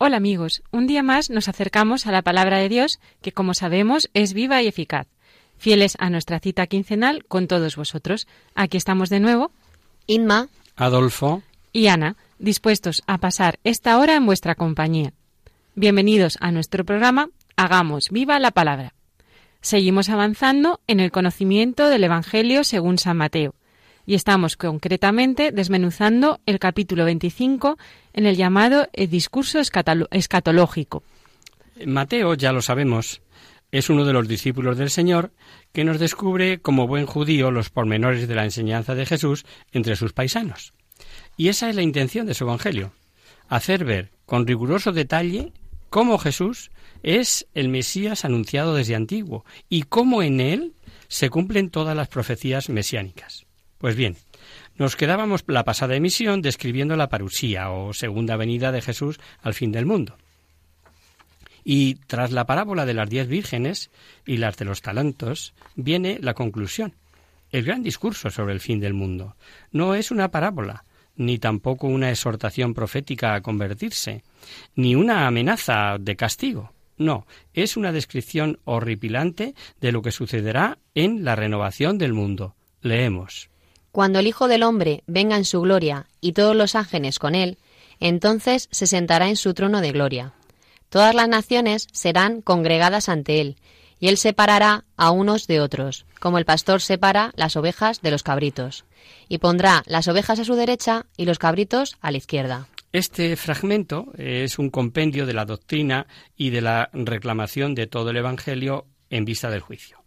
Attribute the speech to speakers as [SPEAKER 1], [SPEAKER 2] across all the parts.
[SPEAKER 1] Hola amigos, un día más nos acercamos a la palabra de Dios que como sabemos es viva y eficaz. Fieles a nuestra cita quincenal con todos vosotros. Aquí estamos de nuevo.
[SPEAKER 2] Inma,
[SPEAKER 3] Adolfo,
[SPEAKER 1] y Ana, dispuestos a pasar esta hora en vuestra compañía. Bienvenidos a nuestro programa Hagamos viva la palabra. Seguimos avanzando en el conocimiento del Evangelio según San Mateo y estamos concretamente desmenuzando el capítulo 25 en el llamado el discurso escatológico.
[SPEAKER 3] Mateo, ya lo sabemos, es uno de los discípulos del Señor que nos descubre como buen judío los pormenores de la enseñanza de Jesús entre sus paisanos. Y esa es la intención de su Evangelio, hacer ver con riguroso detalle cómo Jesús es el Mesías anunciado desde antiguo y cómo en él se cumplen todas las profecías mesiánicas. Pues bien, nos quedábamos la pasada emisión describiendo la parusía o segunda venida de Jesús al fin del mundo. Y tras la parábola de las diez vírgenes y las de los talentos, viene la conclusión. El gran discurso sobre el fin del mundo. No es una parábola, ni tampoco una exhortación profética a convertirse, ni una amenaza de castigo. No, es una descripción horripilante de lo que sucederá en la renovación del mundo. Leemos.
[SPEAKER 2] Cuando el Hijo del Hombre venga en su gloria y todos los ángeles con él, entonces se sentará en su trono de gloria. Todas las naciones serán congregadas ante él, y él separará a unos de otros, como el pastor separa las ovejas de los cabritos, y pondrá las ovejas a su derecha y los cabritos a la izquierda.
[SPEAKER 3] Este fragmento es un compendio de la doctrina y de la reclamación de todo el Evangelio en vista del juicio.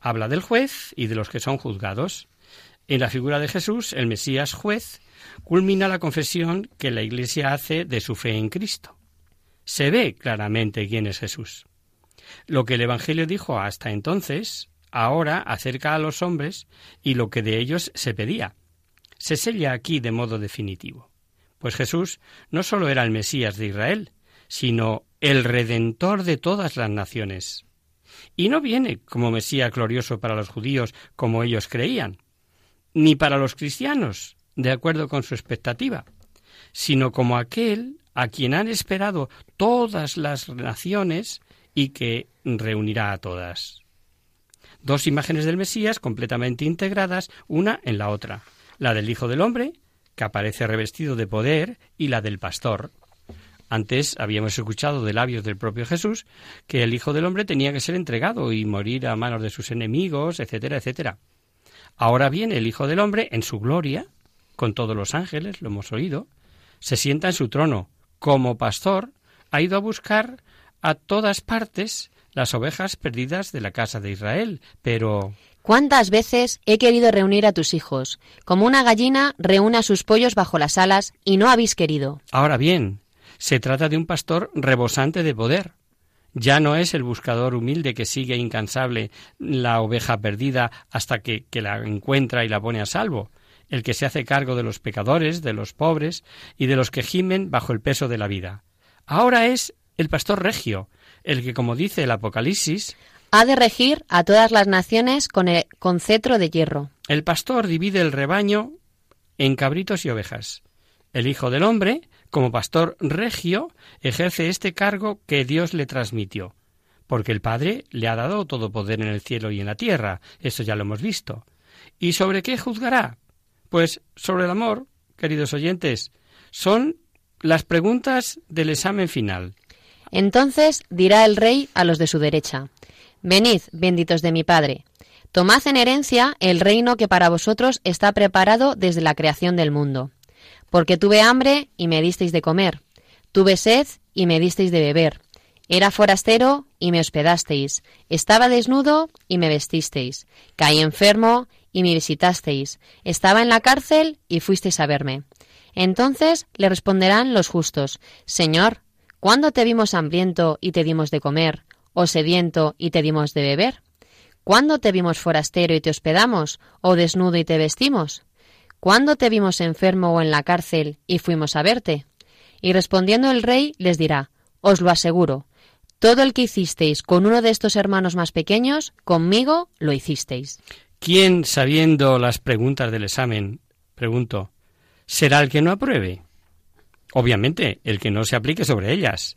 [SPEAKER 3] Habla del juez y de los que son juzgados. En la figura de Jesús, el Mesías juez, culmina la confesión que la Iglesia hace de su fe en Cristo. Se ve claramente quién es Jesús. Lo que el Evangelio dijo hasta entonces, ahora acerca a los hombres y lo que de ellos se pedía. Se sella aquí de modo definitivo. Pues Jesús no sólo era el Mesías de Israel, sino el Redentor de todas las naciones. Y no viene como Mesías glorioso para los judíos como ellos creían, ni para los cristianos, de acuerdo con su expectativa, sino como aquel a quien han esperado todas las naciones y que reunirá a todas. Dos imágenes del Mesías completamente integradas una en la otra, la del Hijo del Hombre, que aparece revestido de poder, y la del pastor. Antes habíamos escuchado de labios del propio Jesús que el Hijo del Hombre tenía que ser entregado y morir a manos de sus enemigos, etcétera, etcétera. Ahora viene el Hijo del Hombre en su gloria, con todos los ángeles, lo hemos oído, se sienta en su trono, como pastor, ha ido a buscar a todas partes las ovejas perdidas de la casa de Israel, pero
[SPEAKER 2] ¿Cuántas veces he querido reunir a tus hijos, como una gallina reúne a sus pollos bajo las alas, y no habéis querido?
[SPEAKER 3] Ahora bien, se trata de un pastor rebosante de poder. Ya no es el buscador humilde que sigue incansable la oveja perdida hasta que, que la encuentra y la pone a salvo, el que se hace cargo de los pecadores, de los pobres y de los que gimen bajo el peso de la vida. Ahora es el pastor regio, el que, como dice el Apocalipsis,
[SPEAKER 2] Ha de regir a todas las naciones con, el- con cetro de hierro.
[SPEAKER 3] El pastor divide el rebaño en cabritos y ovejas. El Hijo del Hombre, como pastor regio, ejerce este cargo que Dios le transmitió, porque el Padre le ha dado todo poder en el cielo y en la tierra, eso ya lo hemos visto. ¿Y sobre qué juzgará? Pues sobre el amor, queridos oyentes, son las preguntas del examen final.
[SPEAKER 2] Entonces dirá el rey a los de su derecha, Venid, benditos de mi Padre, tomad en herencia el reino que para vosotros está preparado desde la creación del mundo. Porque tuve hambre y me disteis de comer, tuve sed y me disteis de beber, era forastero y me hospedasteis, estaba desnudo y me vestisteis, caí enfermo y me visitasteis, estaba en la cárcel y fuisteis a verme. Entonces le responderán los justos, Señor, ¿cuándo te vimos hambriento y te dimos de comer, o sediento y te dimos de beber? ¿Cuándo te vimos forastero y te hospedamos, o desnudo y te vestimos? ¿Cuándo te vimos enfermo o en la cárcel y fuimos a verte? Y respondiendo el rey les dirá, Os lo aseguro, todo el que hicisteis con uno de estos hermanos más pequeños, conmigo lo hicisteis.
[SPEAKER 3] ¿Quién, sabiendo las preguntas del examen, pregunto, será el que no apruebe? Obviamente, el que no se aplique sobre ellas.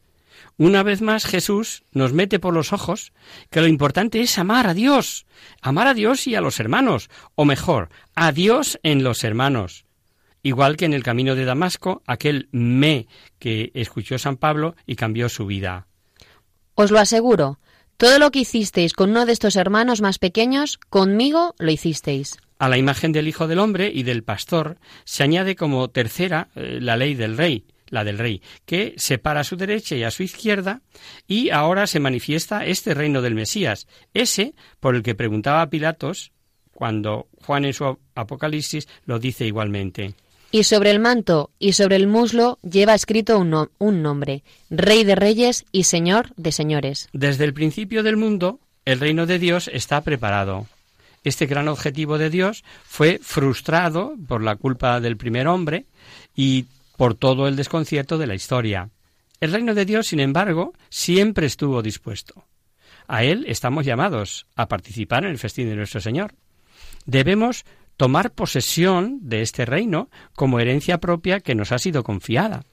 [SPEAKER 3] Una vez más Jesús nos mete por los ojos que lo importante es amar a Dios, amar a Dios y a los hermanos, o mejor, a Dios en los hermanos. Igual que en el camino de Damasco, aquel me que escuchó San Pablo y cambió su vida.
[SPEAKER 2] Os lo aseguro, todo lo que hicisteis con uno de estos hermanos más pequeños, conmigo lo hicisteis.
[SPEAKER 3] A la imagen del Hijo del Hombre y del Pastor se añade como tercera eh, la ley del Rey, la del Rey, que separa a su derecha y a su izquierda, y ahora se manifiesta este reino del Mesías, ese por el que preguntaba Pilatos cuando Juan en su Apocalipsis lo dice igualmente.
[SPEAKER 2] Y sobre el manto y sobre el muslo lleva escrito un, un, nombre, Rey de Reyes y Señor de Señores.
[SPEAKER 3] Desde el principio del mundo, el reino de Dios está preparado. Este gran objetivo de Dios fue frustrado por la culpa del primer hombre y por todo el desconcierto de la historia. El reino de Dios, sin embargo, siempre estuvo dispuesto. A él estamos llamados a participar en el festín de nuestro Señor. Debemos tomar posesión de este reino como herencia propia que nos ha sido confiada.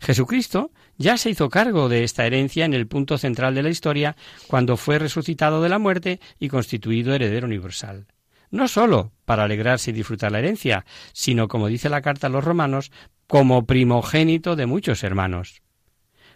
[SPEAKER 3] Jesucristo ya se hizo cargo de esta herencia en el punto central de la historia cuando fue resucitado de la muerte y constituido heredero universal. No sólo para alegrarse y disfrutar la herencia, sino, como dice la carta a los romanos, como primogénito de muchos hermanos.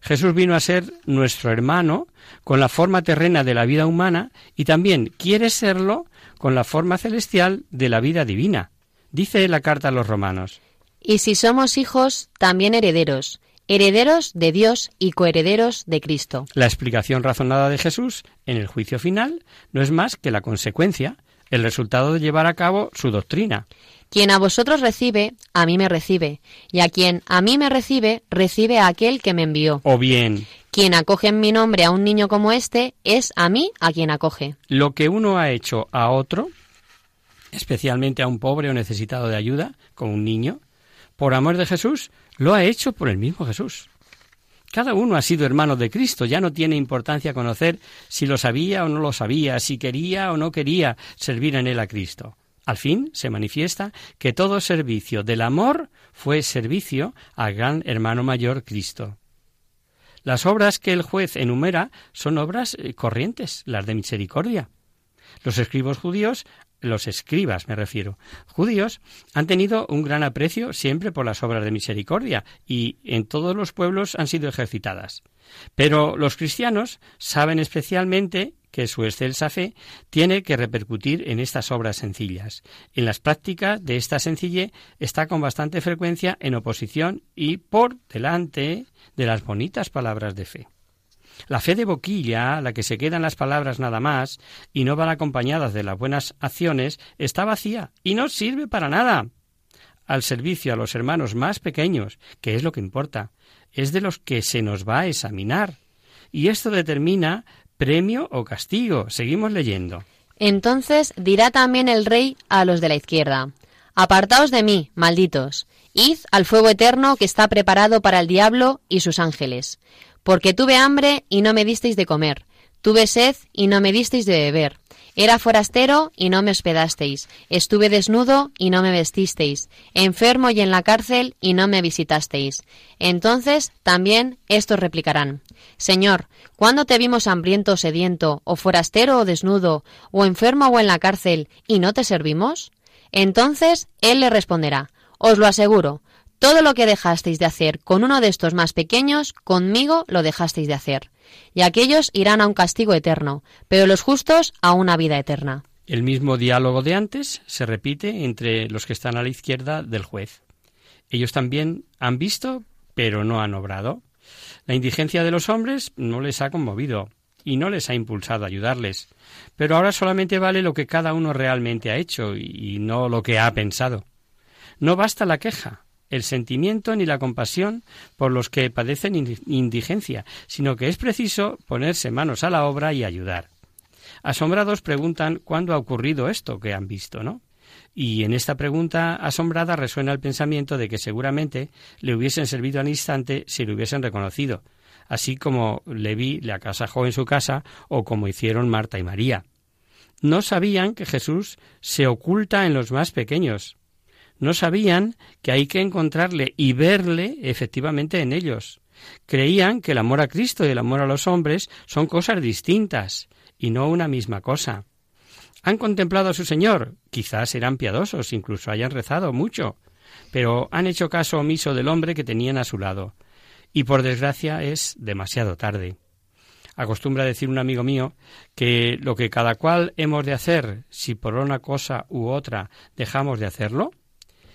[SPEAKER 3] Jesús vino a ser nuestro hermano con la forma terrena de la vida humana y también quiere serlo con la forma celestial de la vida divina. Dice la carta a los romanos.
[SPEAKER 2] Y si somos hijos, también herederos, herederos de Dios y coherederos de Cristo.
[SPEAKER 3] La explicación razonada de Jesús en el juicio final no es más que la consecuencia, el resultado de llevar a cabo su doctrina.
[SPEAKER 2] Quien a vosotros recibe, a mí me recibe, y a quien a mí me recibe, recibe a aquel que me envió.
[SPEAKER 3] O bien,
[SPEAKER 2] quien acoge en mi nombre a un niño como este es a mí a quien acoge.
[SPEAKER 3] Lo que uno ha hecho a otro, especialmente a un pobre o necesitado de ayuda, como un niño, por amor de Jesús, lo ha hecho por el mismo Jesús. Cada uno ha sido hermano de Cristo, ya no tiene importancia conocer si lo sabía o no lo sabía, si quería o no quería servir en él a Cristo. Al fin se manifiesta que todo servicio del amor fue servicio al gran hermano mayor Cristo. Las obras que el juez enumera son obras eh, corrientes, las de misericordia. Los escribos judíos, los escribas me refiero, judíos, han tenido un gran aprecio siempre por las obras de misericordia y en todos los pueblos han sido ejercitadas. Pero los cristianos saben especialmente que su excelsa fe tiene que repercutir en estas obras sencillas. En las prácticas de esta sencillez está con bastante frecuencia en oposición y por delante de las bonitas palabras de fe. La fe de boquilla, la que se quedan las palabras nada más y no van acompañadas de las buenas acciones, está vacía y no sirve para nada. Al servicio a los hermanos más pequeños, que es lo que importa, es de los que se nos va a examinar. Y esto determina premio o castigo. Seguimos leyendo.
[SPEAKER 2] Entonces dirá también el rey a los de la izquierda, Apartaos de mí, malditos, id al fuego eterno que está preparado para el diablo y sus ángeles, porque tuve hambre y no me disteis de comer, tuve sed y no me disteis de beber, era forastero y no me hospedasteis, estuve desnudo y no me vestisteis, enfermo y en la cárcel y no me visitasteis. Entonces también estos replicarán, Señor, ¿cuándo te vimos hambriento o sediento, o forastero o desnudo, o enfermo o en la cárcel, y no te servimos? Entonces él le responderá, Os lo aseguro, todo lo que dejasteis de hacer con uno de estos más pequeños, conmigo lo dejasteis de hacer. Y aquellos irán a un castigo eterno, pero los justos a una vida eterna.
[SPEAKER 3] El mismo diálogo de antes se repite entre los que están a la izquierda del juez. Ellos también han visto, pero no han obrado. La indigencia de los hombres no les ha conmovido y no les ha impulsado a ayudarles. Pero ahora solamente vale lo que cada uno realmente ha hecho y no lo que ha pensado. No basta la queja, el sentimiento ni la compasión por los que padecen indigencia, sino que es preciso ponerse manos a la obra y ayudar. Asombrados preguntan cuándo ha ocurrido esto que han visto, ¿no? Y en esta pregunta asombrada resuena el pensamiento de que seguramente le hubiesen servido al instante si lo hubiesen reconocido, así como Leví le acasajó en su casa o como hicieron Marta y María. No sabían que Jesús se oculta en los más pequeños, no sabían que hay que encontrarle y verle efectivamente en ellos. Creían que el amor a Cristo y el amor a los hombres son cosas distintas y no una misma cosa. Han contemplado a su Señor, quizás eran piadosos, incluso hayan rezado mucho, pero han hecho caso omiso del hombre que tenían a su lado. Y por desgracia es demasiado tarde. Acostumbra decir un amigo mío que lo que cada cual hemos de hacer, si por una cosa u otra dejamos de hacerlo,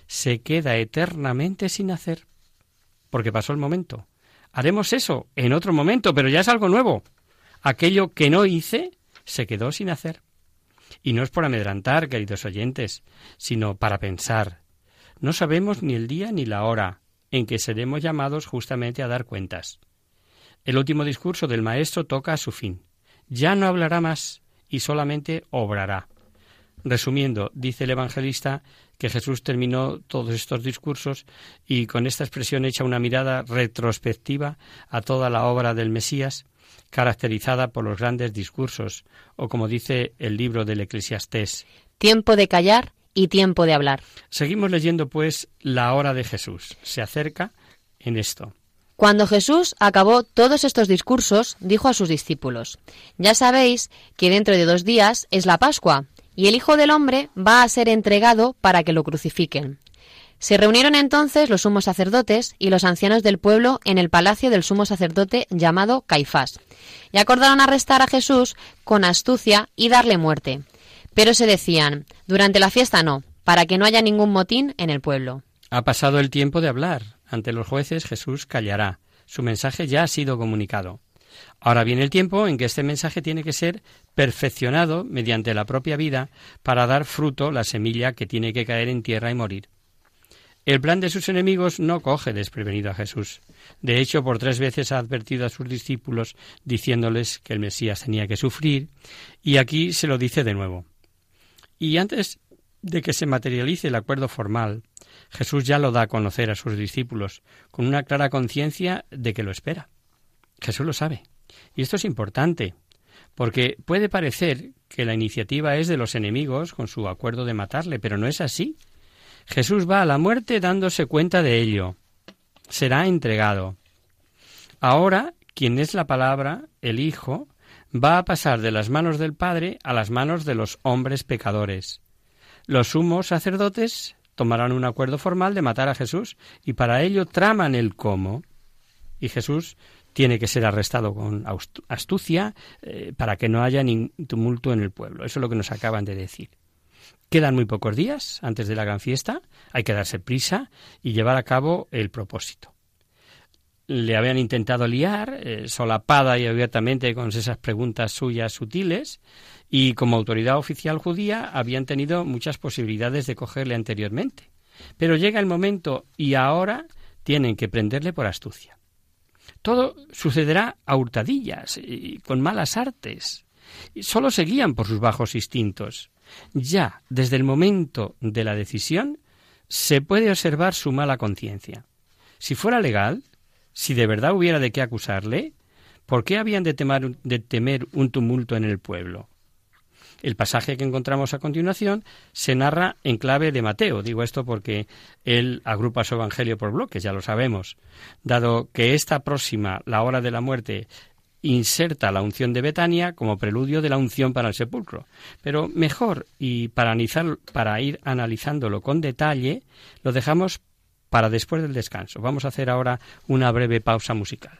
[SPEAKER 3] se queda eternamente sin hacer, porque pasó el momento. Haremos eso en otro momento, pero ya es algo nuevo. Aquello que no hice se quedó sin hacer. Y no es por amedrantar, queridos oyentes, sino para pensar. No sabemos ni el día ni la hora en que seremos llamados justamente a dar cuentas. El último discurso del Maestro toca a su fin. Ya no hablará más y solamente obrará. Resumiendo, dice el evangelista que Jesús terminó todos estos discursos y con esta expresión echa una mirada retrospectiva a toda la obra del Mesías, caracterizada por los grandes discursos, o como dice el libro del Eclesiastés.
[SPEAKER 2] Tiempo de callar y tiempo de hablar.
[SPEAKER 3] Seguimos leyendo, pues, la hora de Jesús. Se acerca en esto.
[SPEAKER 2] Cuando Jesús acabó todos estos discursos, dijo a sus discípulos, Ya sabéis que dentro de dos días es la Pascua, y el Hijo del Hombre va a ser entregado para que lo crucifiquen. Se reunieron entonces los sumos sacerdotes y los ancianos del pueblo en el palacio del sumo sacerdote llamado Caifás, y acordaron arrestar a Jesús con astucia y darle muerte. Pero se decían, durante la fiesta no, para que no haya ningún motín en el pueblo.
[SPEAKER 3] Ha pasado el tiempo de hablar. Ante los jueces Jesús callará. Su mensaje ya ha sido comunicado. Ahora viene el tiempo en que este mensaje tiene que ser perfeccionado mediante la propia vida para dar fruto la semilla que tiene que caer en tierra y morir. El plan de sus enemigos no coge desprevenido a Jesús. De hecho, por tres veces ha advertido a sus discípulos diciéndoles que el Mesías tenía que sufrir, y aquí se lo dice de nuevo. Y antes de que se materialice el acuerdo formal, Jesús ya lo da a conocer a sus discípulos, con una clara conciencia de que lo espera. Jesús lo sabe. Y esto es importante, porque puede parecer que la iniciativa es de los enemigos con su acuerdo de matarle, pero no es así. Jesús va a la muerte dándose cuenta de ello. Será entregado. Ahora, quien es la palabra, el Hijo, va a pasar de las manos del Padre a las manos de los hombres pecadores. Los sumos sacerdotes tomarán un acuerdo formal de matar a Jesús y para ello traman el cómo. Y Jesús tiene que ser arrestado con astucia eh, para que no haya ningún tumulto en el pueblo. Eso es lo que nos acaban de decir. Quedan muy pocos días antes de la gran fiesta, hay que darse prisa y llevar a cabo el propósito. Le habían intentado liar, eh, solapada y abiertamente con esas preguntas suyas sutiles, y como autoridad oficial judía habían tenido muchas posibilidades de cogerle anteriormente. Pero llega el momento y ahora tienen que prenderle por astucia. Todo sucederá a hurtadillas y con malas artes. Solo seguían por sus bajos instintos. Ya, desde el momento de la decisión, se puede observar su mala conciencia. Si fuera legal, si de verdad hubiera de qué acusarle, ¿por qué habían de temer un tumulto en el pueblo? El pasaje que encontramos a continuación se narra en clave de Mateo. Digo esto porque él agrupa su evangelio por bloques, ya lo sabemos. Dado que esta próxima, la hora de la muerte, inserta la unción de Betania como preludio de la unción para el sepulcro. Pero mejor, y para, para ir analizándolo con detalle, lo dejamos para después del descanso. Vamos a hacer ahora una breve pausa musical.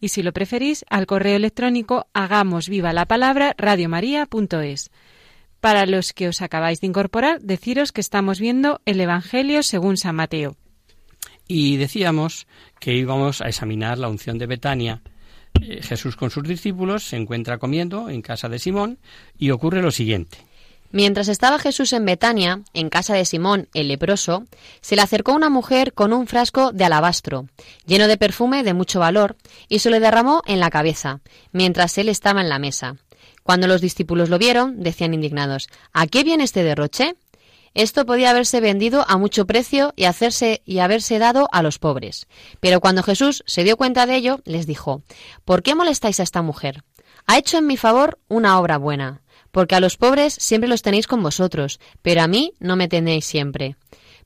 [SPEAKER 1] y si lo preferís, al correo electrónico hagamos viva la palabra radiomaria.es. Para los que os acabáis de incorporar, deciros que estamos viendo el Evangelio según San Mateo.
[SPEAKER 3] Y decíamos que íbamos a examinar la unción de Betania. Eh, Jesús con sus discípulos se encuentra comiendo en casa de Simón y ocurre lo siguiente.
[SPEAKER 2] Mientras estaba Jesús en Betania, en casa de Simón el leproso, se le acercó una mujer con un frasco de alabastro, lleno de perfume de mucho valor, y se le derramó en la cabeza, mientras él estaba en la mesa. Cuando los discípulos lo vieron, decían indignados, ¿A qué viene este derroche? Esto podía haberse vendido a mucho precio y hacerse y haberse dado a los pobres. Pero cuando Jesús se dio cuenta de ello, les dijo, ¿Por qué molestáis a esta mujer? Ha hecho en mi favor una obra buena porque a los pobres siempre los tenéis con vosotros, pero a mí no me tenéis siempre.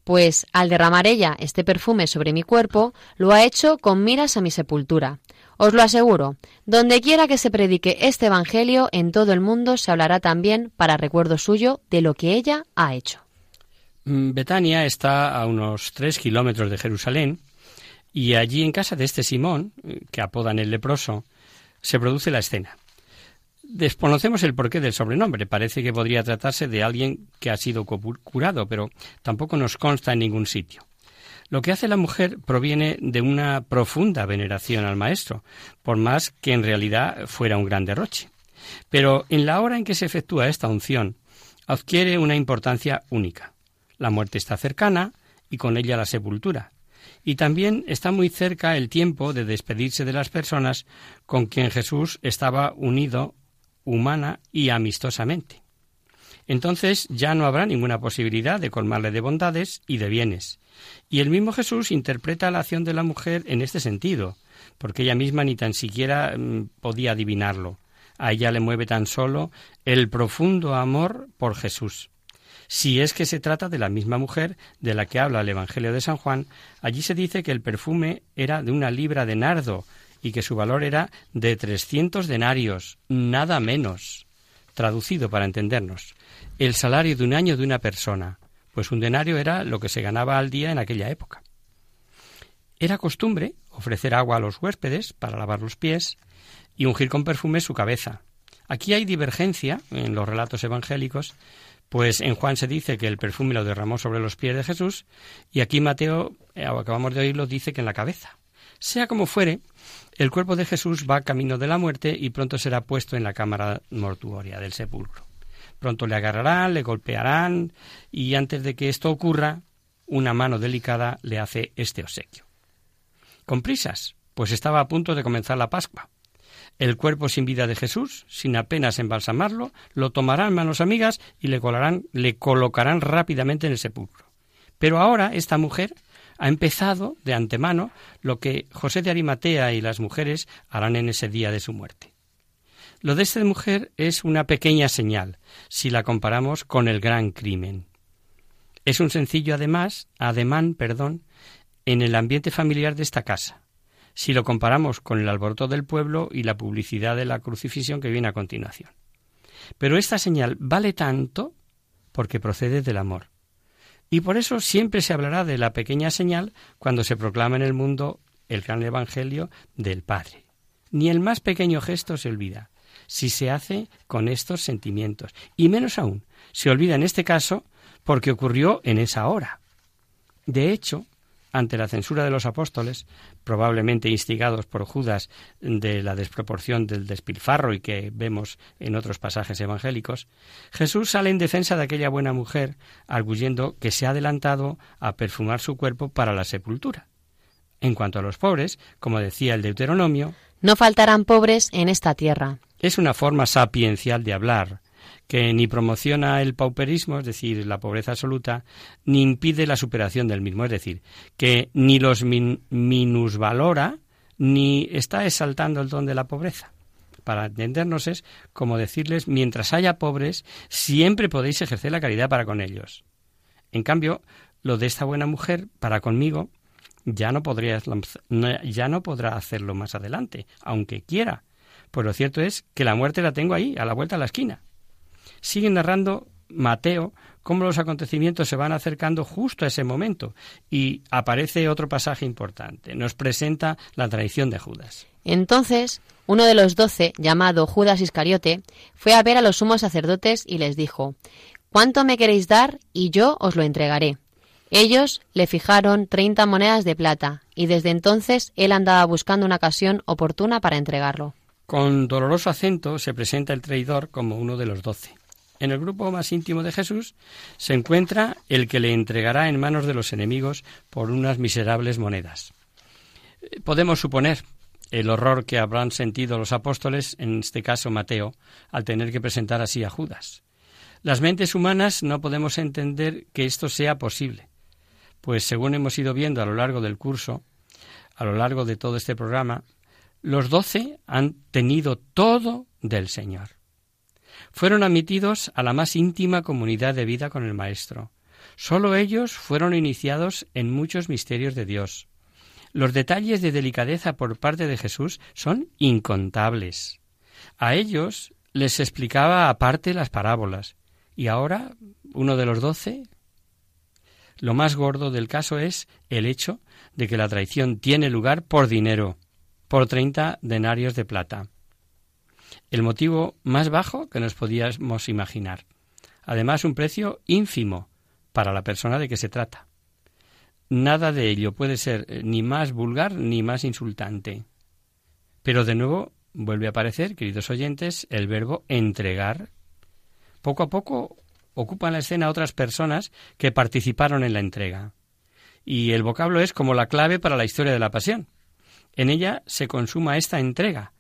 [SPEAKER 2] Pues al derramar ella este perfume sobre mi cuerpo, lo ha hecho con miras a mi sepultura. Os lo aseguro, donde quiera que se predique este Evangelio en todo el mundo se hablará también para recuerdo suyo de lo que ella ha hecho.
[SPEAKER 3] Mm, Betania está a unos tres kilómetros de Jerusalén y allí en casa de este Simón, eh, que apodan el leproso, se produce la escena. Desconocemos el porqué del sobrenombre. Parece que podría tratarse de alguien que ha sido curado, pero tampoco nos consta en ningún sitio. Lo que hace la mujer proviene de una profunda veneración al maestro, por más que en realidad fuera un gran derroche. Pero en la hora en que se efectúa esta unción, adquiere una importancia única. La muerte está cercana y con ella la sepultura. Y también está muy cerca el tiempo de despedirse de las personas con quien Jesús estaba unido humana y amistosamente. Entonces ya no habrá ninguna posibilidad de colmarle de bondades y de bienes. Y el mismo Jesús interpreta la acción de la mujer en este sentido, porque ella misma ni tan siquiera mm, podía adivinarlo. A ella le mueve tan solo el profundo amor por Jesús. Si es que se trata de la misma mujer de la que habla el Evangelio de San Juan, allí se dice que el perfume era de una libra de nardo y que su valor era de trescientos denarios, nada menos. Traducido para entendernos, el salario de un año de una persona, pues un denario era lo que se ganaba al día en aquella época. Era costumbre ofrecer agua a los huéspedes para lavar los pies y ungir con perfume su cabeza. Aquí hay divergencia en los relatos evangélicos, pues en Juan se dice que el perfume lo derramó sobre los pies de Jesús y aquí Mateo, eh, acabamos de oírlo, dice que en la cabeza. Sea como fuere, el cuerpo de Jesús va camino de la muerte y pronto será puesto en la cámara mortuoria del sepulcro. Pronto le agarrarán, le golpearán y antes de que esto ocurra, una mano delicada le hace este obsequio. Con prisas, pues estaba a punto de comenzar la Pascua. El cuerpo sin vida de Jesús, sin apenas embalsamarlo, lo tomarán manos amigas y le, le colocarán rápidamente en el sepulcro. Pero ahora esta mujer ha empezado de antemano lo que José de Arimatea y las mujeres harán en ese día de su muerte. Lo de esta mujer es una pequeña señal, si la comparamos con el gran crimen. Es un sencillo además, ademán, perdón, en el ambiente familiar de esta casa, si lo comparamos con el alboroto del pueblo y la publicidad de la crucifixión que viene a continuación. Pero esta señal vale tanto porque procede del amor. Y por eso siempre se hablará de la pequeña señal cuando se proclama en el mundo el gran evangelio del Padre. Ni el más pequeño gesto se olvida si se hace con estos sentimientos. Y menos aún, se olvida en este caso porque ocurrió en esa hora. De hecho, ante la censura de los apóstoles, probablemente instigados por Judas de la desproporción del despilfarro y que vemos en otros pasajes evangélicos, Jesús sale en defensa de aquella buena mujer, arguyendo que se ha adelantado a perfumar su cuerpo para la sepultura. En cuanto a los pobres, como decía el Deuteronomio,
[SPEAKER 2] no faltarán pobres en esta tierra.
[SPEAKER 3] Es una forma sapiencial de hablar, que ni promociona el pauperismo, es decir, la pobreza absoluta, ni impide la superación del mismo, es decir, que ni los minusvalora ni está exaltando el don de la pobreza. Para entendernos es como decirles, mientras haya pobres, siempre podéis ejercer la caridad para con ellos. En cambio, lo de esta buena mujer para conmigo ya no podría ya no podrá hacerlo más adelante, aunque quiera, pues lo cierto es que la muerte la tengo ahí, a la vuelta de la esquina. Sigue narrando Mateo cómo los acontecimientos se van acercando justo a ese momento y aparece otro pasaje importante. Nos presenta la traición de Judas.
[SPEAKER 2] Entonces, uno de los doce, llamado Judas Iscariote, fue a ver a los sumos sacerdotes y les dijo, ¿Cuánto me queréis dar y yo os lo entregaré? Ellos le fijaron treinta monedas de plata, y desde entonces él andaba buscando una ocasión oportuna para entregarlo.
[SPEAKER 3] Con doloroso acento se presenta el traidor como uno de los doce. En el grupo más íntimo de Jesús se encuentra el que le entregará en manos de los enemigos por unas miserables monedas. Podemos suponer el horror que habrán sentido los apóstoles, en este caso Mateo, al tener que presentar así a Judas. Las mentes humanas no podemos entender que esto sea posible, pues según hemos ido viendo a lo largo del curso, a lo largo de todo este programa, los doce han tenido todo del Señor. Fueron admitidos a la más íntima comunidad de vida con el Maestro. Solo ellos fueron iniciados en muchos misterios de Dios. Los detalles de delicadeza por parte de Jesús son incontables. A ellos les explicaba aparte las parábolas. Y ahora, uno de los doce. Lo más gordo del caso es el hecho de que la traición tiene lugar por dinero, por 30 denarios de plata. El motivo más bajo que nos podíamos imaginar. Además, un precio ínfimo para la persona de que se trata. Nada de ello puede ser eh, ni más vulgar ni más insultante. Pero de nuevo vuelve a aparecer, queridos oyentes, el verbo entregar. Poco a poco ocupan la escena otras personas que participaron en la entrega. y el vocablo es como la clave para la historia de la pasión. En ella se consuma esta entrega,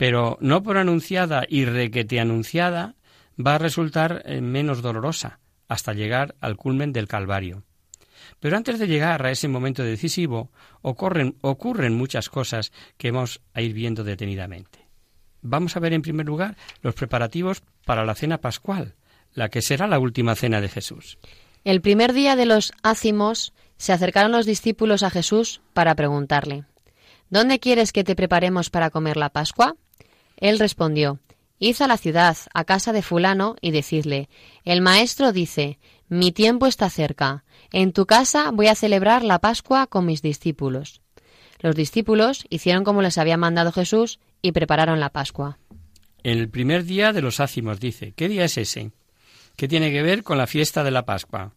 [SPEAKER 3] pero no por anunciada y requete anunciada va a resultar eh, menos dolorosa hasta llegar al culmen del Calvario. Pero antes de llegar a ese momento decisivo, ocurren, ocurren muchas cosas que vamos a ir viendo detenidamente. Vamos a ver en primer lugar los preparativos para la cena pascual, la que será la última cena de Jesús.
[SPEAKER 2] El primer día de los ácimos se acercaron los discípulos a Jesús para preguntarle, ¿Dónde quieres que te preparemos para comer la Pascua? Él respondió, Id a la ciudad, a casa de fulano, y decidle, El maestro dice, Mi tiempo está cerca, en tu casa voy a celebrar la Pascua con mis discípulos. Los discípulos hicieron como les había mandado Jesús y prepararon la Pascua.
[SPEAKER 3] El primer día de los ácimos dice, ¿qué día es ese? ¿Qué tiene que ver con la fiesta de la Pascua?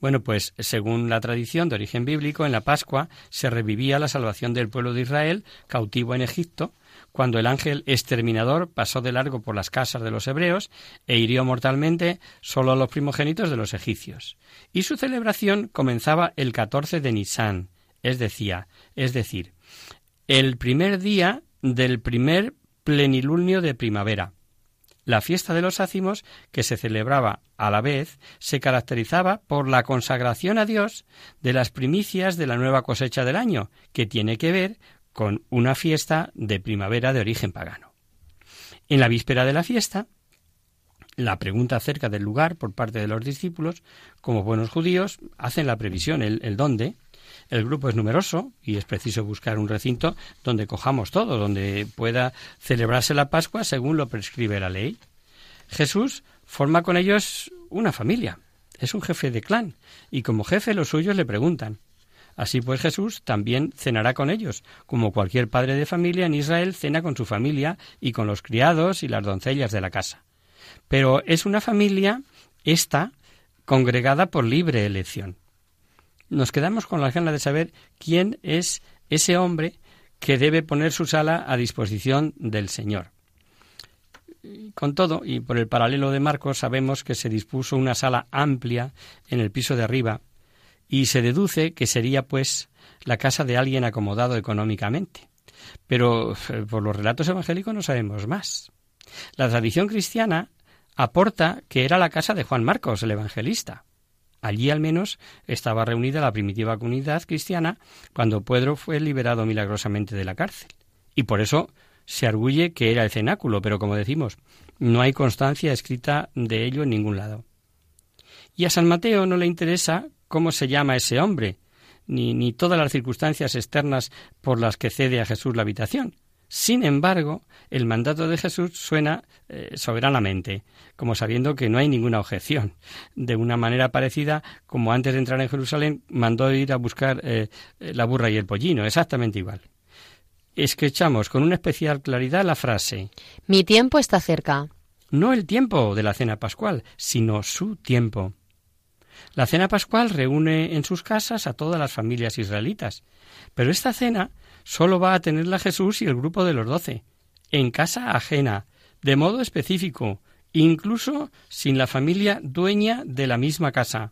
[SPEAKER 3] Bueno, pues según la tradición de origen bíblico, en la Pascua se revivía la salvación del pueblo de Israel cautivo en Egipto, cuando el ángel exterminador pasó de largo por las casas de los hebreos e hirió mortalmente solo a los primogénitos de los egipcios. Y su celebración comenzaba el 14 de Nisan, es decir, es decir, el primer día del primer plenilunio de primavera. La fiesta de los ácimos, que se celebraba a la vez, se caracterizaba por la consagración a Dios de las primicias de la nueva cosecha del año, que tiene que ver con una fiesta de primavera de origen pagano. En la víspera de la fiesta, la pregunta acerca del lugar por parte de los discípulos, como buenos judíos, hacen la previsión, el, el dónde, el grupo es numeroso y es preciso buscar un recinto donde cojamos todo, donde pueda celebrarse la Pascua según lo prescribe la ley. Jesús forma con ellos una familia, es un jefe de clan, y como jefe los suyos le preguntan. Así pues Jesús también cenará con ellos, como cualquier padre de familia en Israel cena con su familia y con los criados y las doncellas de la casa. Pero es una familia, esta, congregada por libre elección nos quedamos con la ganas de saber quién es ese hombre que debe poner su sala a disposición del Señor. Con todo, y por el paralelo de Marcos, sabemos que se dispuso una sala amplia en el piso de arriba, y se deduce que sería, pues, la casa de alguien acomodado económicamente. Pero eh, por los relatos evangélicos no sabemos más. La tradición cristiana aporta que era la casa de Juan Marcos, el evangelista. Allí al menos estaba reunida la primitiva comunidad cristiana cuando Pedro fue liberado milagrosamente de la cárcel. Y por eso se arguye que era el cenáculo, pero como decimos, no hay constancia escrita de ello en ningún lado. Y a San Mateo no le interesa cómo se llama ese hombre, ni, ni todas las circunstancias externas por las que cede a Jesús la habitación, sin embargo, el mandato de Jesús suena eh, soberanamente, como sabiendo que no hay ninguna objeción. De una manera parecida, como antes de entrar en Jerusalén, mandó ir a buscar eh, la burra y el pollino, exactamente igual. Escuchamos con una especial claridad la frase
[SPEAKER 2] Mi tiempo está cerca.
[SPEAKER 3] No el tiempo de la cena pascual, sino su tiempo. La cena pascual reúne en sus casas a todas las familias israelitas, pero esta cena solo va a tenerla Jesús y el grupo de los doce, en casa ajena, de modo específico, incluso sin la familia dueña de la misma casa,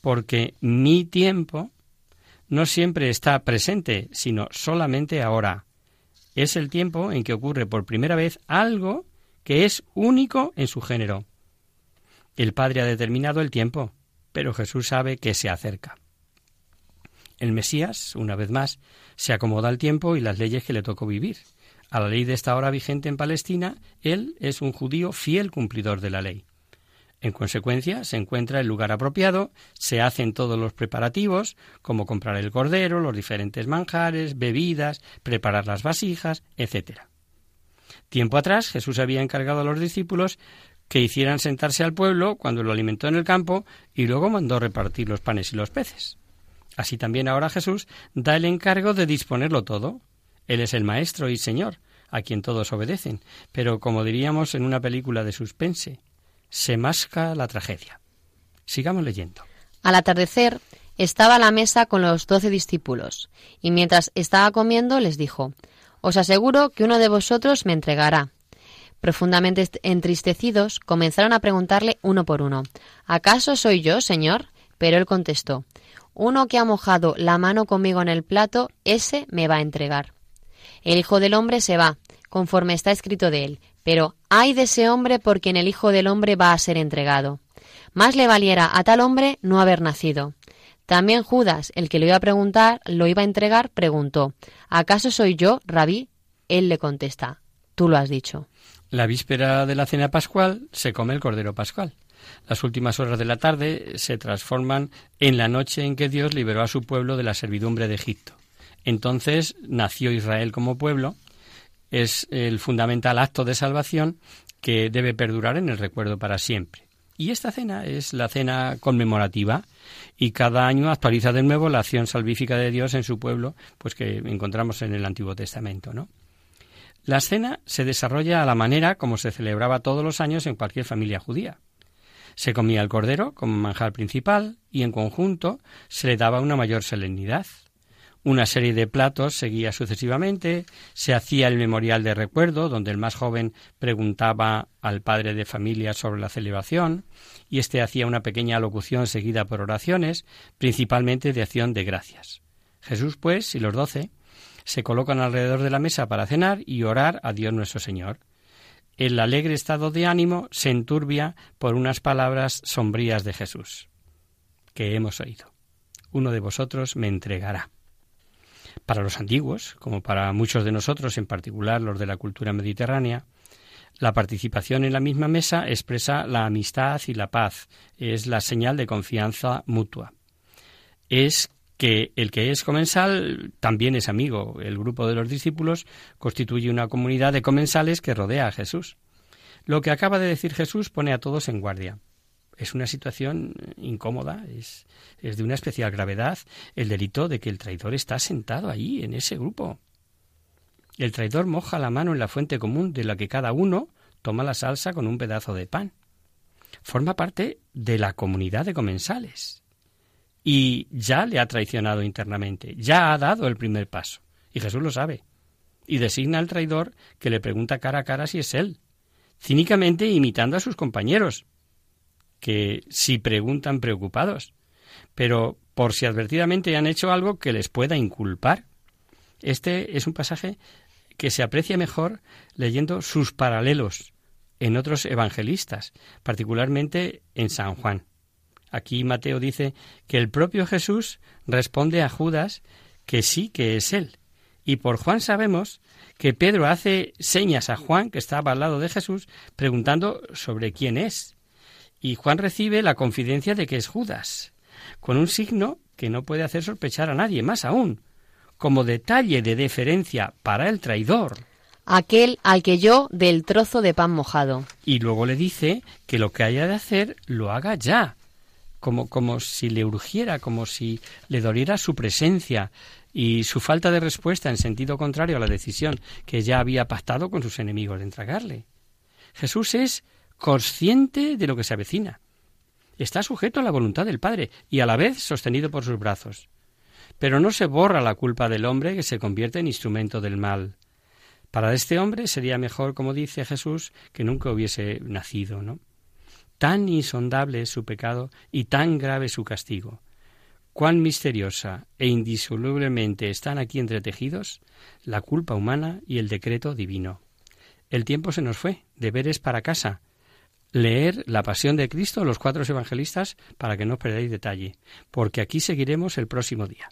[SPEAKER 3] porque mi tiempo no siempre está presente, sino solamente ahora. Es el tiempo en que ocurre por primera vez algo que es único en su género. El Padre ha determinado el tiempo, pero Jesús sabe que se acerca. El Mesías, una vez más, se acomoda al tiempo y las leyes que le tocó vivir. A la ley de esta hora vigente en Palestina, él es un judío fiel cumplidor de la ley. En consecuencia, se encuentra el lugar apropiado, se hacen todos los preparativos, como comprar el cordero, los diferentes manjares, bebidas, preparar las vasijas, etc. Tiempo atrás, Jesús había encargado a los discípulos que hicieran sentarse al pueblo cuando lo alimentó en el campo y luego mandó repartir los panes y los peces. Así también ahora Jesús da el encargo de disponerlo todo. Él es el Maestro y Señor, a quien todos obedecen, pero como diríamos en una película de suspense, se masca la tragedia. Sigamos leyendo.
[SPEAKER 2] Al atardecer estaba a la mesa con los doce discípulos, y mientras estaba comiendo les dijo, Os aseguro que uno de vosotros me entregará. Profundamente entristecidos, comenzaron a preguntarle uno por uno, ¿Acaso soy yo, Señor? Pero él contestó, Uno que ha mojado la mano conmigo en el plato, ese me va a entregar. El Hijo del Hombre se va, conforme está escrito de él, pero ay de ese hombre por quien el Hijo del Hombre va a ser entregado. Más le valiera a tal hombre no haber nacido. También Judas, el que lo iba a preguntar, lo iba a entregar, preguntó, ¿acaso soy yo, rabí? Él le contesta, tú lo has dicho.
[SPEAKER 3] La víspera de la cena pascual se come el cordero pascual. Las últimas horas de la tarde se transforman en la noche en que Dios liberó a su pueblo de la servidumbre de Egipto. Entonces nació Israel como pueblo. Es el fundamental acto de salvación que debe perdurar en el recuerdo para siempre. Y esta cena es la cena conmemorativa y cada año actualiza de nuevo la acción salvífica de Dios en su pueblo, pues que encontramos en el Antiguo Testamento, ¿no? La cena se desarrolla a la manera como se celebraba todos los años en cualquier familia judía. Se comía el cordero como manjar principal y en conjunto se le daba una mayor solemnidad. Una serie de platos seguía sucesivamente, se hacía el memorial de recuerdo, donde el más joven preguntaba al padre de familia sobre la celebración, y éste hacía una pequeña locución seguida por oraciones, principalmente de acción de gracias. Jesús, pues, y los doce, se colocan alrededor de la mesa para cenar y orar a Dios nuestro Señor. El alegre estado de ánimo se enturbia por unas palabras sombrías de Jesús, que hemos oído. Uno de vosotros me entregará. Para los antiguos, como para muchos de nosotros, en particular los de la cultura mediterránea, la participación en la misma mesa expresa la amistad y la paz, es la señal de confianza mutua. Es que el que es comensal también es amigo. El grupo de los discípulos constituye una comunidad de comensales que rodea a Jesús. Lo que acaba de decir Jesús pone a todos en guardia es una situación incómoda, es, de una especial gravedad el delito de que el traidor está sentado ahí, en ese grupo. El traidor moja la mano en la fuente común de la que cada uno toma la salsa con un pedazo de pan. Forma parte de la comunidad de comensales. Y ya le ha traicionado internamente, ya ha dado el primer paso. Y Jesús lo sabe. Y designa al traidor que le pregunta cara a cara si es él, cínicamente imitando a sus compañeros, que si preguntan preocupados, pero por si advertidamente han hecho algo que les pueda inculpar. Este es un pasaje que se aprecia mejor leyendo sus paralelos en otros evangelistas, particularmente en San Juan. Aquí Mateo dice que el propio Jesús responde a Judas que sí que es él. Y por Juan sabemos que Pedro hace señas a Juan, que estaba al lado de Jesús, preguntando sobre quién es y Juan recibe la confidencia de que es Judas, con un signo que no puede hacer sospechar a nadie, más aún, como detalle de deferencia para el traidor.
[SPEAKER 2] Aquel al que yo del trozo de pan mojado.
[SPEAKER 3] Y luego le dice que lo que haya de hacer lo haga ya, como, como si le urgiera, como si le doliera su presencia y su falta de respuesta en sentido contrario a la decisión que ya había pactado con sus enemigos de entregarle. Jesús es consciente de lo que se avecina. Está sujeto a la voluntad del Padre y a la vez sostenido por sus brazos. Pero no se borra la culpa del hombre que se convierte en instrumento del mal. Para este hombre sería mejor, como dice Jesús, que nunca hubiese nacido, ¿no? Tan insondable es su pecado y tan grave su castigo. Cuán misteriosa e indisolublemente están aquí entretejidos la culpa humana y el decreto divino. El tiempo se nos fue, deberes para casa, leer la pasión de Cristo, los cuatro evangelistas, para que no perdáis detalle, porque aquí seguiremos el próximo día.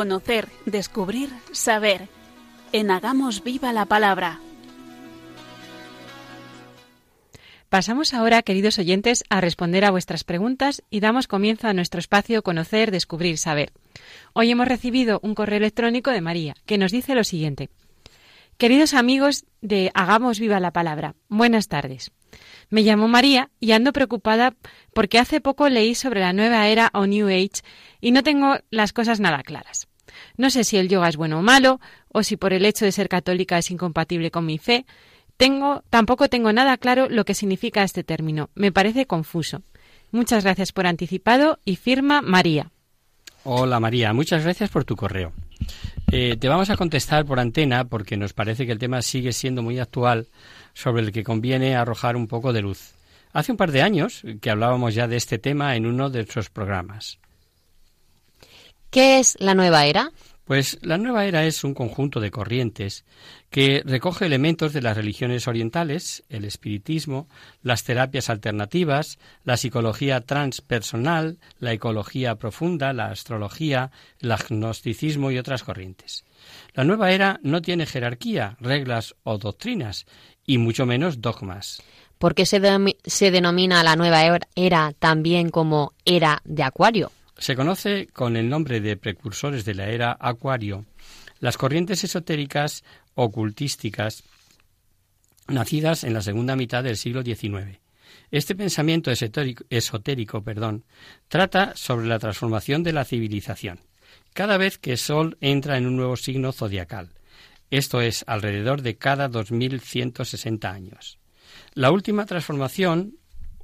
[SPEAKER 4] Conocer, descubrir, saber. En Hagamos Viva la Palabra.
[SPEAKER 1] Pasamos ahora, queridos oyentes, a responder a vuestras preguntas y damos comienzo a nuestro espacio Conocer, Descubrir, Saber. Hoy hemos recibido un correo electrónico de María, que nos dice lo siguiente. Queridos amigos de Hagamos Viva la Palabra, buenas tardes. Me llamo María y ando preocupada porque hace poco leí sobre la nueva era o New Age y no tengo las cosas nada claras. No sé si el yoga es bueno o malo, o si por el hecho de ser católica es incompatible con mi fe. Tengo, tampoco tengo nada claro lo que significa este término. Me parece confuso. Muchas gracias por anticipado y firma María.
[SPEAKER 3] Hola María, muchas gracias por tu correo. Eh, te vamos a contestar por antena porque nos parece que el tema sigue siendo muy actual sobre el que conviene arrojar un poco de luz. Hace un par de años que hablábamos ya de este tema en uno de nuestros programas.
[SPEAKER 2] ¿Qué es la nueva era?
[SPEAKER 3] Pues la nueva era es un conjunto de corrientes que recoge elementos de las religiones orientales, el espiritismo, las terapias alternativas, la psicología transpersonal, la ecología profunda, la astrología, el agnosticismo y otras corrientes. La nueva era no tiene jerarquía, reglas o doctrinas, y mucho menos dogmas.
[SPEAKER 2] ¿Por qué se, se denomina la nueva era también como era de Acuario?
[SPEAKER 3] Se conoce con el nombre de precursores de la era Acuario las corrientes esotéricas ocultísticas nacidas en la segunda mitad del siglo XIX. Este pensamiento esotérico, esotérico perdón, trata sobre la transformación de la civilización. Cada vez que Sol entra en un nuevo signo zodiacal, esto es alrededor de cada 2160 años. La última transformación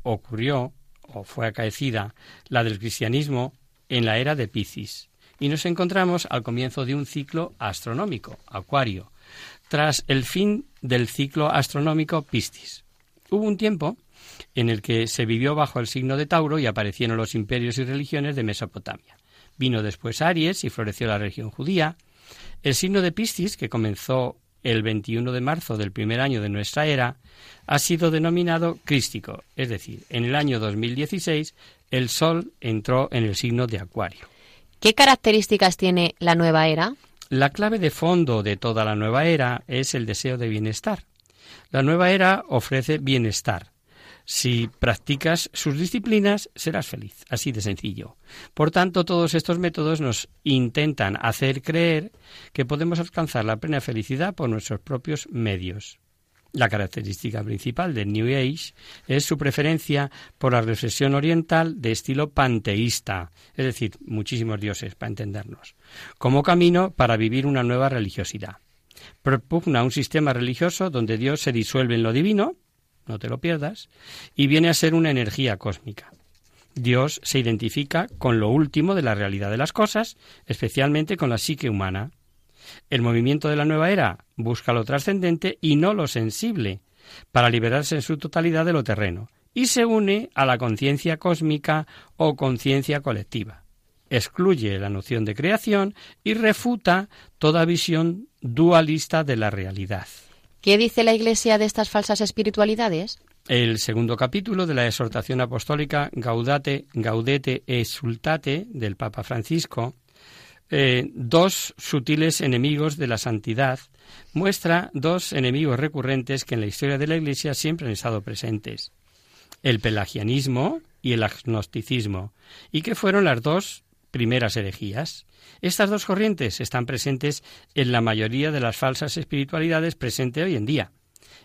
[SPEAKER 3] ocurrió o fue acaecida, la del cristianismo en la era de Piscis y nos encontramos al comienzo de un ciclo astronómico, Acuario, tras el fin del ciclo astronómico Piscis. Hubo un tiempo en el que se vivió bajo el signo de Tauro y aparecieron los imperios y religiones de Mesopotamia. Vino después Aries y floreció la región judía. El signo de Piscis, que comenzó el 21 de marzo del primer año de nuestra era, ha sido denominado crístico, es decir, en el año 2016 el Sol entró en el signo de Acuario.
[SPEAKER 2] ¿Qué características tiene la nueva era?
[SPEAKER 3] La clave de fondo de toda la nueva era es el deseo de bienestar. La nueva era ofrece bienestar. Si practicas sus disciplinas, serás feliz, así de sencillo. Por tanto, todos estos métodos nos intentan hacer creer que podemos alcanzar la plena felicidad por nuestros propios medios. La característica principal del New Age es su preferencia por la reflexión oriental de estilo panteísta, es decir, muchísimos dioses, para entendernos, como camino para vivir una nueva religiosidad. Propugna un sistema religioso donde Dios se disuelve en lo divino, no te lo pierdas, y viene a ser una energía cósmica. Dios se identifica con lo último de la realidad de las cosas, especialmente con la psique humana, el movimiento de la nueva era busca lo trascendente y no lo sensible, para liberarse en su totalidad de lo terreno, y se une a la conciencia cósmica o conciencia colectiva. Excluye la noción de creación y refuta toda visión dualista de la realidad.
[SPEAKER 2] ¿Qué dice la Iglesia de estas falsas espiritualidades?
[SPEAKER 3] El segundo capítulo de la exhortación apostólica Gaudate, Gaudete Exultate del Papa Francisco eh, dos sutiles enemigos de la santidad, muestra dos enemigos recurrentes que en la historia de la Iglesia siempre han estado presentes, el pelagianismo y el agnosticismo, y que fueron las dos primeras herejías. Estas dos corrientes están presentes en la mayoría de las falsas espiritualidades presentes hoy en día.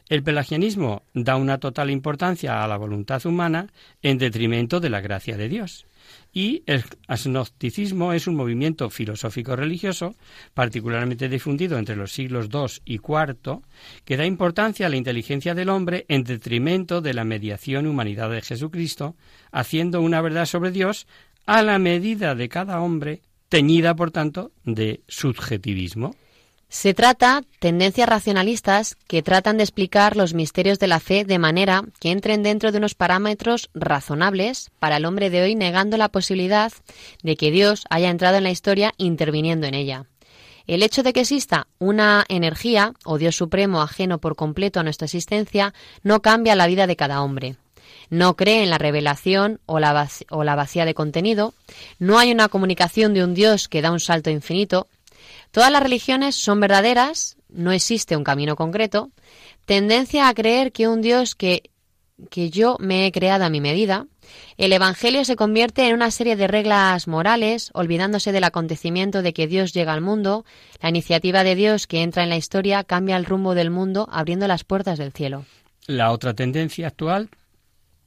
[SPEAKER 3] El pelagianismo da una total importancia a la voluntad humana en detrimento de la gracia de Dios. Y el agnosticismo es un movimiento filosófico religioso, particularmente difundido entre los siglos II y IV, que da importancia a la inteligencia del hombre en detrimento de la mediación humanidad de Jesucristo, haciendo una verdad sobre Dios a la medida de cada hombre, teñida, por tanto, de subjetivismo.
[SPEAKER 2] Se trata tendencias racionalistas que tratan de explicar los misterios de la fe de manera que entren dentro de unos parámetros razonables para el hombre de hoy, negando la posibilidad de que Dios haya entrado en la historia interviniendo en ella. El hecho de que exista una energía o Dios supremo ajeno por completo a nuestra existencia no cambia la vida de cada hombre. no cree en la revelación o la, o la vacía de contenido, no hay una comunicación de un Dios que da un salto infinito, todas las religiones son verdaderas, no existe un camino concreto, tendencia a creer que un Dios que, que yo me he creado a mi medida, el Evangelio se convierte en una serie de reglas morales, olvidándose del acontecimiento de que Dios llega al mundo, la iniciativa de Dios que entra en la historia cambia el rumbo del mundo abriendo las puertas del cielo.
[SPEAKER 3] La otra tendencia actual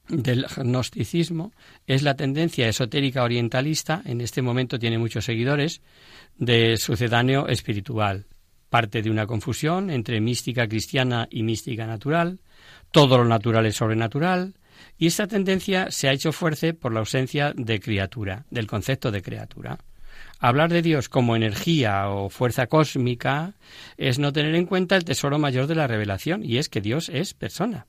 [SPEAKER 3] del gnosticismo es la tendencia esotérica orientalista, en este momento tiene muchos seguidores, de sucedáneo espiritual. Parte de una confusión entre mística cristiana y mística natural, todo lo natural es sobrenatural, y esta tendencia se ha hecho fuerte por la ausencia de criatura, del concepto de criatura. Hablar de Dios como energía o fuerza cósmica es no tener en cuenta el tesoro mayor de la revelación, y es que Dios es persona.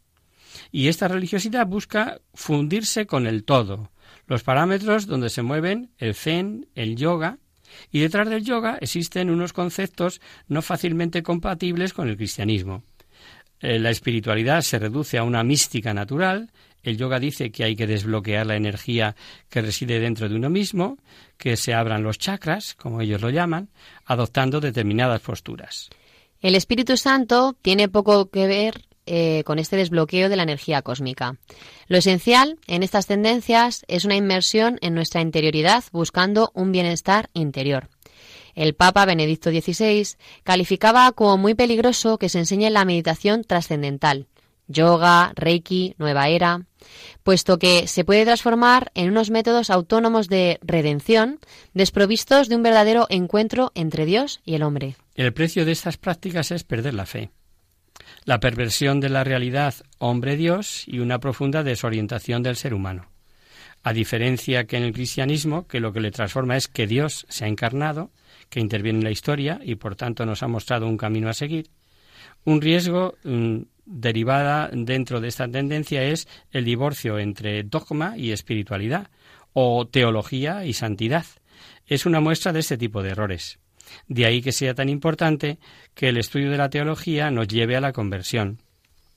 [SPEAKER 3] Y esta religiosidad busca fundirse con el todo, los parámetros donde se mueven el zen, el yoga, y detrás del yoga existen unos conceptos no fácilmente compatibles con el cristianismo. Eh, la espiritualidad se reduce a una mística natural, el yoga dice que hay que desbloquear la energía que reside dentro de uno mismo, que se abran los chakras, como ellos lo llaman, adoptando determinadas posturas.
[SPEAKER 2] El Espíritu Santo tiene poco que ver eh, con este desbloqueo de la energía cósmica. Lo esencial en estas tendencias es una inmersión en nuestra interioridad buscando un bienestar interior. El Papa Benedicto XVI calificaba como muy peligroso que se enseñe la meditación trascendental, yoga, reiki, nueva era, puesto que se puede transformar en unos métodos autónomos de redención desprovistos de un verdadero encuentro entre Dios y el hombre.
[SPEAKER 3] El precio de estas prácticas es perder la fe, la perversión de la realidad hombre-Dios y una profunda desorientación del ser humano. A diferencia que en el cristianismo, que lo que le transforma es que Dios se ha encarnado, que interviene en la historia y por tanto nos ha mostrado un camino a seguir. Un riesgo mm, derivada dentro de esta tendencia es el divorcio entre dogma y espiritualidad o teología y santidad. Es una muestra de este tipo de errores. De ahí que sea tan importante que el estudio de la teología nos lleve a la conversión.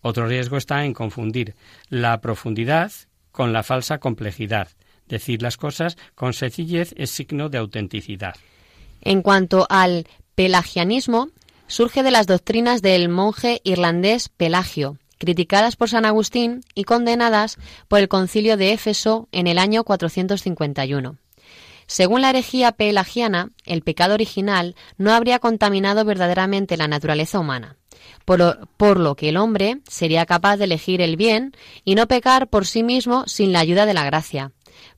[SPEAKER 3] Otro riesgo está en confundir la profundidad con la falsa complejidad. Decir las cosas con sencillez es signo de autenticidad.
[SPEAKER 2] En cuanto al pelagianismo, surge de las doctrinas del monje irlandés Pelagio, criticadas por San Agustín y condenadas por el concilio de Éfeso en el año 451. Según la herejía pelagiana, el pecado original no habría contaminado verdaderamente la naturaleza humana, por lo, que el hombre sería capaz de elegir el bien y no pecar por sí mismo sin la ayuda de la gracia.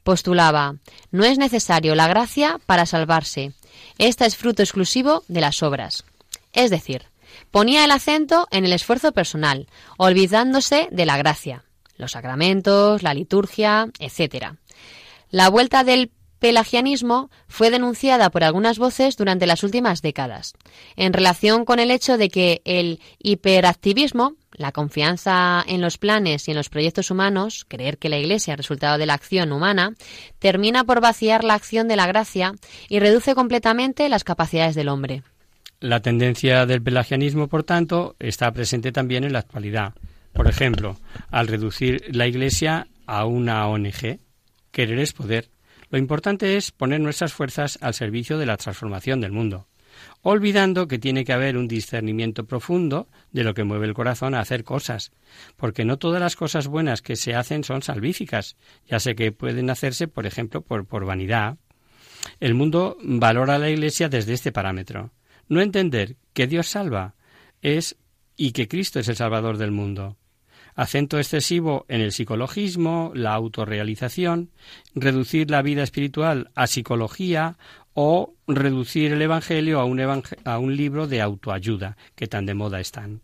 [SPEAKER 2] Postulaba, no es necesario la gracia para salvarse, esta es fruto exclusivo de las obras. Es decir, ponía el acento en el esfuerzo personal, olvidándose de la gracia, los sacramentos, la liturgia, etc. La vuelta del pelagianismo fue denunciada por algunas voces durante las últimas décadas, en relación con el hecho de que el hiperactivismo, la confianza en los planes y en los proyectos humanos, creer que la Iglesia es resultado de la acción humana, termina por vaciar la acción de la gracia y reduce completamente las capacidades del hombre.
[SPEAKER 3] La tendencia del pelagianismo, por tanto, está presente también en la actualidad. Por ejemplo, al reducir la Iglesia a una ONG, querer es poder lo importante es poner nuestras fuerzas al servicio de la transformación del mundo, olvidando que tiene que haber un discernimiento profundo de lo que mueve el corazón a hacer cosas, porque no todas las cosas buenas que se hacen son salvíficas, ya sé que pueden hacerse, por ejemplo, por, por vanidad. El mundo valora a la Iglesia desde este parámetro. No entender que Dios salva es y que Cristo es el Salvador del mundo acento excesivo en el psicologismo, la autorrealización, reducir la vida espiritual a psicología o reducir el Evangelio a un, libro de autoayuda, que tan de moda están.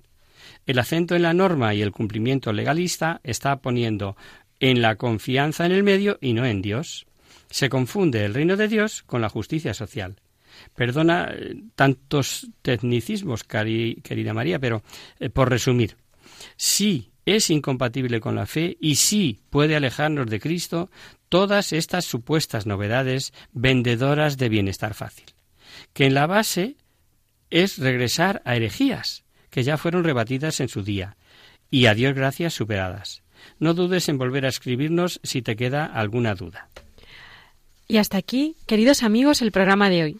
[SPEAKER 3] El acento en la norma y el cumplimiento legalista está poniendo en la confianza en el medio y no en Dios. Se confunde el reino de Dios con la justicia social. Perdona eh, tantos tecnicismos, querida María, pero eh, por resumir, sí es incompatible con la fe y sí puede alejarnos de Cristo todas estas supuestas novedades vendedoras de bienestar fácil, que en la base es regresar a herejías que ya fueron rebatidas en su día y a Dios gracias superadas. No dudes en volver a escribirnos si te queda alguna duda.
[SPEAKER 1] Y hasta aquí, queridos amigos, el programa de hoy.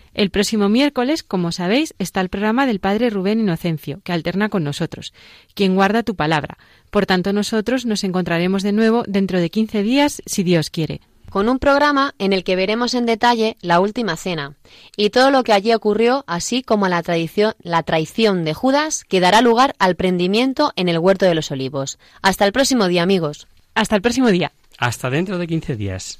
[SPEAKER 1] El próximo miércoles, como sabéis, está el programa del Padre Rubén Inocencio, que alterna con nosotros, quien guarda tu palabra. Por tanto, nosotros nos encontraremos de nuevo dentro de 15 días, si Dios quiere.
[SPEAKER 2] Con un programa en el que veremos en detalle la última cena y todo lo que allí ocurrió, así como la, tradición, la traición de Judas, que dará lugar al prendimiento en el huerto de los olivos. Hasta el próximo día, amigos.
[SPEAKER 1] Hasta el próximo día.
[SPEAKER 3] Hasta dentro de 15 días.